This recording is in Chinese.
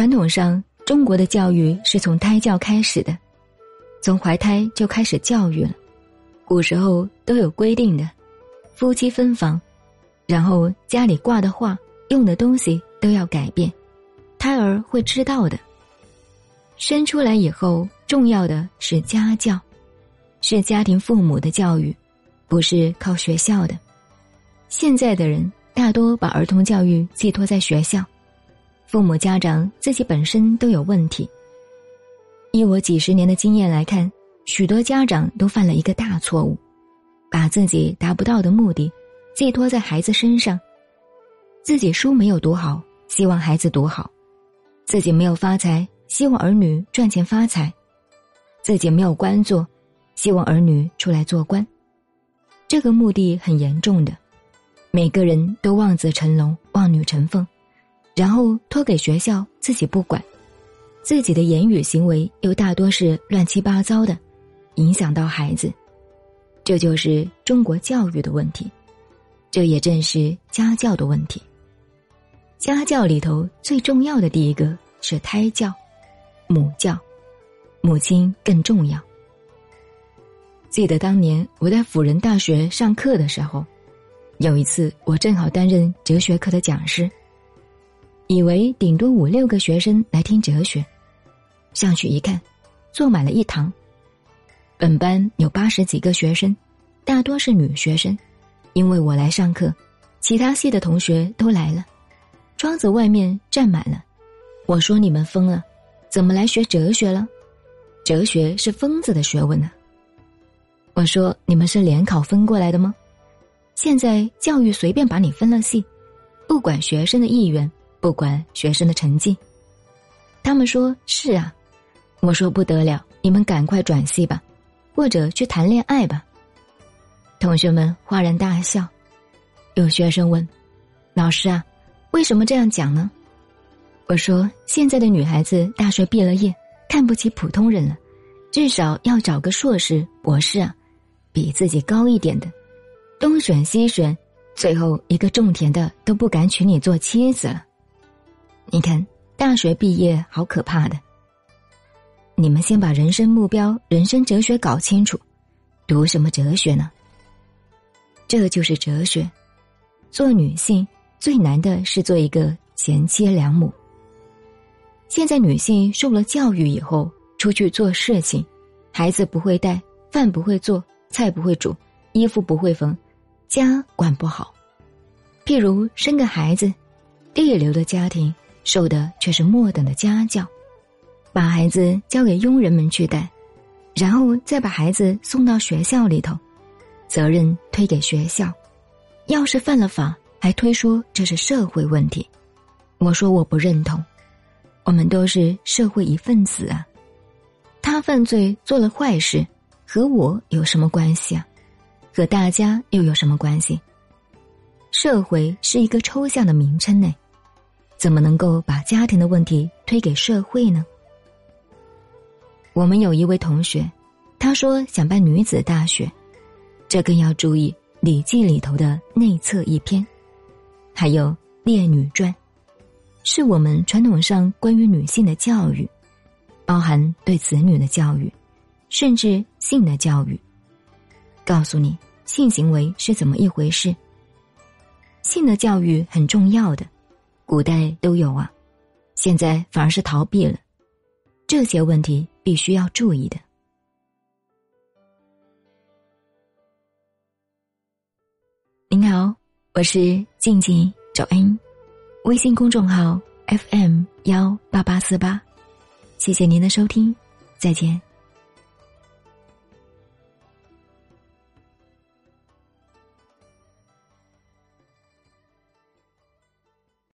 传统上，中国的教育是从胎教开始的，从怀胎就开始教育了。古时候都有规定的，夫妻分房，然后家里挂的画、用的东西都要改变，胎儿会知道的。生出来以后，重要的是家教，是家庭父母的教育，不是靠学校的。现在的人大多把儿童教育寄托在学校。父母家长自己本身都有问题。以我几十年的经验来看，许多家长都犯了一个大错误，把自己达不到的目的寄托在孩子身上。自己书没有读好，希望孩子读好；自己没有发财，希望儿女赚钱发财；自己没有官做，希望儿女出来做官。这个目的很严重的，每个人都望子成龙，望女成凤。然后托给学校，自己不管，自己的言语行为又大多是乱七八糟的，影响到孩子，这就是中国教育的问题，这也正是家教的问题。家教里头最重要的第一个是胎教，母教，母亲更重要。记得当年我在辅仁大学上课的时候，有一次我正好担任哲学课的讲师。以为顶多五六个学生来听哲学，上去一看，坐满了一堂。本班有八十几个学生，大多是女学生，因为我来上课，其他系的同学都来了。窗子外面站满了。我说：“你们疯了，怎么来学哲学了？哲学是疯子的学问呢。”我说：“你们是联考分过来的吗？现在教育随便把你分了系，不管学生的意愿。”不管学生的成绩，他们说是啊，我说不得了，你们赶快转系吧，或者去谈恋爱吧。同学们哗然大笑。有学生问：“老师啊，为什么这样讲呢？”我说：“现在的女孩子大学毕了业，看不起普通人了，至少要找个硕士、博士啊，比自己高一点的，东选西选，最后一个种田的都不敢娶你做妻子了。”你看，大学毕业好可怕的。你们先把人生目标、人生哲学搞清楚，读什么哲学呢？这就是哲学。做女性最难的是做一个贤妻良母。现在女性受了教育以后，出去做事情，孩子不会带，饭不会做，菜不会煮，衣服不会缝，家管不好。譬如生个孩子，一流的家庭。受的却是末等的家教，把孩子交给佣人们去带，然后再把孩子送到学校里头，责任推给学校。要是犯了法，还推说这是社会问题。我说我不认同，我们都是社会一份子啊。他犯罪做了坏事，和我有什么关系啊？和大家又有什么关系？社会是一个抽象的名称呢。怎么能够把家庭的问题推给社会呢？我们有一位同学，他说想办女子大学，这更要注意《礼记》里头的内侧一篇，还有《列女传》，是我们传统上关于女性的教育，包含对子女的教育，甚至性的教育，告诉你性行为是怎么一回事。性的教育很重要的。古代都有啊，现在反而是逃避了，这些问题必须要注意的。您好，我是静静找恩，微信公众号 FM 幺八八四八，谢谢您的收听，再见。